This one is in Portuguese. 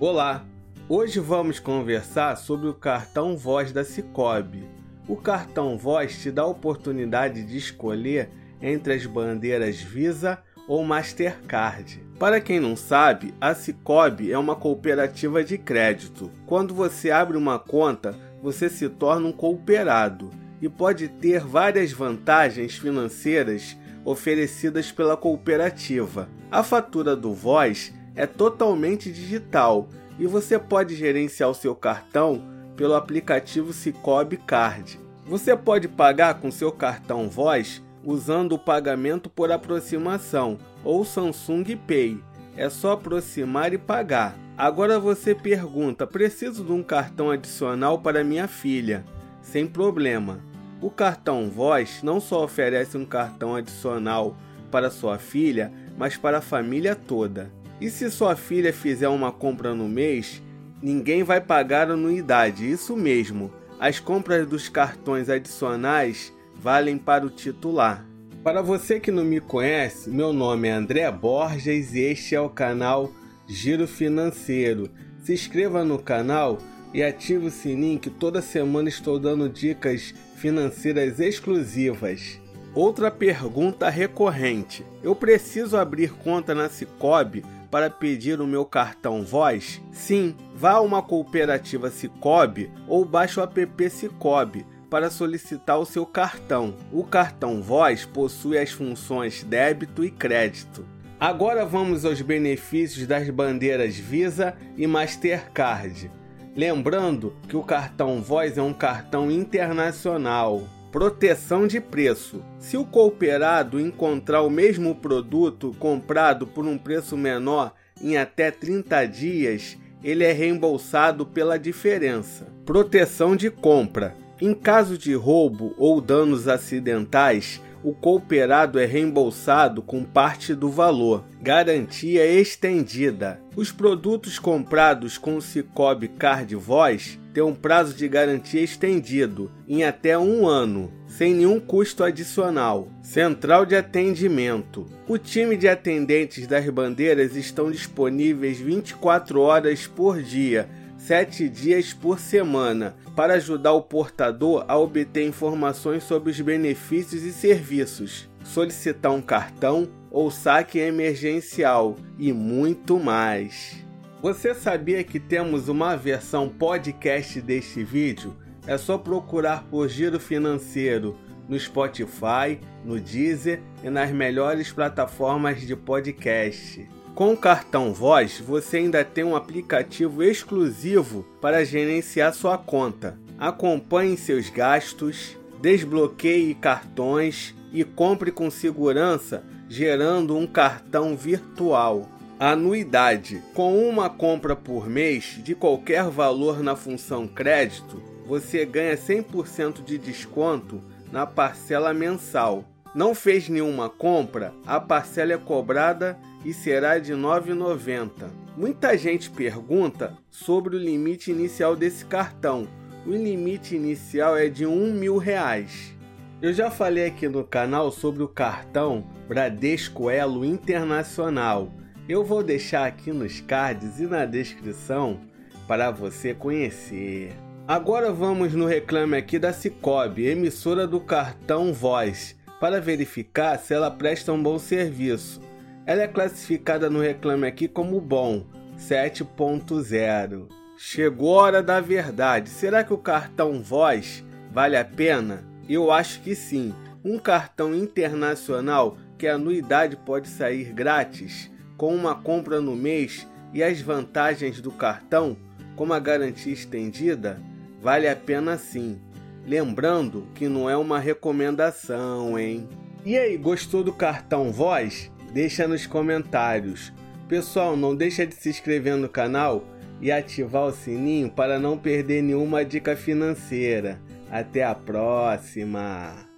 Olá! Hoje vamos conversar sobre o cartão Voz da Cicobi. O cartão Voz te dá a oportunidade de escolher entre as bandeiras Visa ou Mastercard. Para quem não sabe, a Cicobi é uma cooperativa de crédito. Quando você abre uma conta, você se torna um cooperado e pode ter várias vantagens financeiras oferecidas pela cooperativa. A fatura do Voz é totalmente digital e você pode gerenciar o seu cartão pelo aplicativo Cicobi Card. Você pode pagar com seu cartão Voz usando o pagamento por aproximação ou Samsung Pay. É só aproximar e pagar. Agora você pergunta: preciso de um cartão adicional para minha filha? Sem problema. O cartão Voz não só oferece um cartão adicional para sua filha, mas para a família toda. E se sua filha fizer uma compra no mês, ninguém vai pagar anuidade, isso mesmo. As compras dos cartões adicionais valem para o titular. Para você que não me conhece, meu nome é André Borges e este é o canal Giro Financeiro. Se inscreva no canal e ative o sininho que toda semana estou dando dicas financeiras exclusivas. Outra pergunta recorrente: eu preciso abrir conta na Cicobi para pedir o meu cartão Voz? Sim, vá a uma cooperativa Cicobi ou baixe o app Cicobi para solicitar o seu cartão. O cartão Voz possui as funções débito e crédito. Agora vamos aos benefícios das bandeiras Visa e Mastercard. Lembrando que o cartão Voz é um cartão internacional. Proteção de preço. Se o cooperado encontrar o mesmo produto comprado por um preço menor em até 30 dias, ele é reembolsado pela diferença. Proteção de compra. Em caso de roubo ou danos acidentais, o cooperado é reembolsado com parte do valor. Garantia estendida. Os produtos comprados com o Cicobi Card Voz têm um prazo de garantia estendido em até um ano, sem nenhum custo adicional. Central de atendimento. O time de atendentes das bandeiras estão disponíveis 24 horas por dia sete dias por semana para ajudar o portador a obter informações sobre os benefícios e serviços, solicitar um cartão ou saque emergencial e muito mais. Você sabia que temos uma versão podcast deste vídeo? É só procurar por Giro Financeiro no Spotify, no Deezer e nas melhores plataformas de podcast. Com o cartão Voz, você ainda tem um aplicativo exclusivo para gerenciar sua conta. Acompanhe seus gastos, desbloqueie cartões e compre com segurança gerando um cartão virtual. Anuidade: com uma compra por mês de qualquer valor na função crédito, você ganha 100% de desconto na parcela mensal. Não fez nenhuma compra? A parcela é cobrada e será de R$ 9,90. Muita gente pergunta sobre o limite inicial desse cartão. O limite inicial é de um mil reais. Eu já falei aqui no canal sobre o cartão Bradesco Elo Internacional. Eu vou deixar aqui nos cards e na descrição para você conhecer. Agora vamos no reclame aqui da Cicobi, emissora do cartão Voz, para verificar se ela presta um bom serviço. Ela é classificada no Reclame Aqui como bom, 7.0. Chegou a hora da verdade. Será que o cartão Voz vale a pena? Eu acho que sim. Um cartão internacional que a anuidade pode sair grátis, com uma compra no mês e as vantagens do cartão, como a garantia estendida, vale a pena sim. Lembrando que não é uma recomendação, hein? E aí, gostou do cartão Voz? Deixa nos comentários. Pessoal, não deixa de se inscrever no canal e ativar o sininho para não perder nenhuma dica financeira. Até a próxima!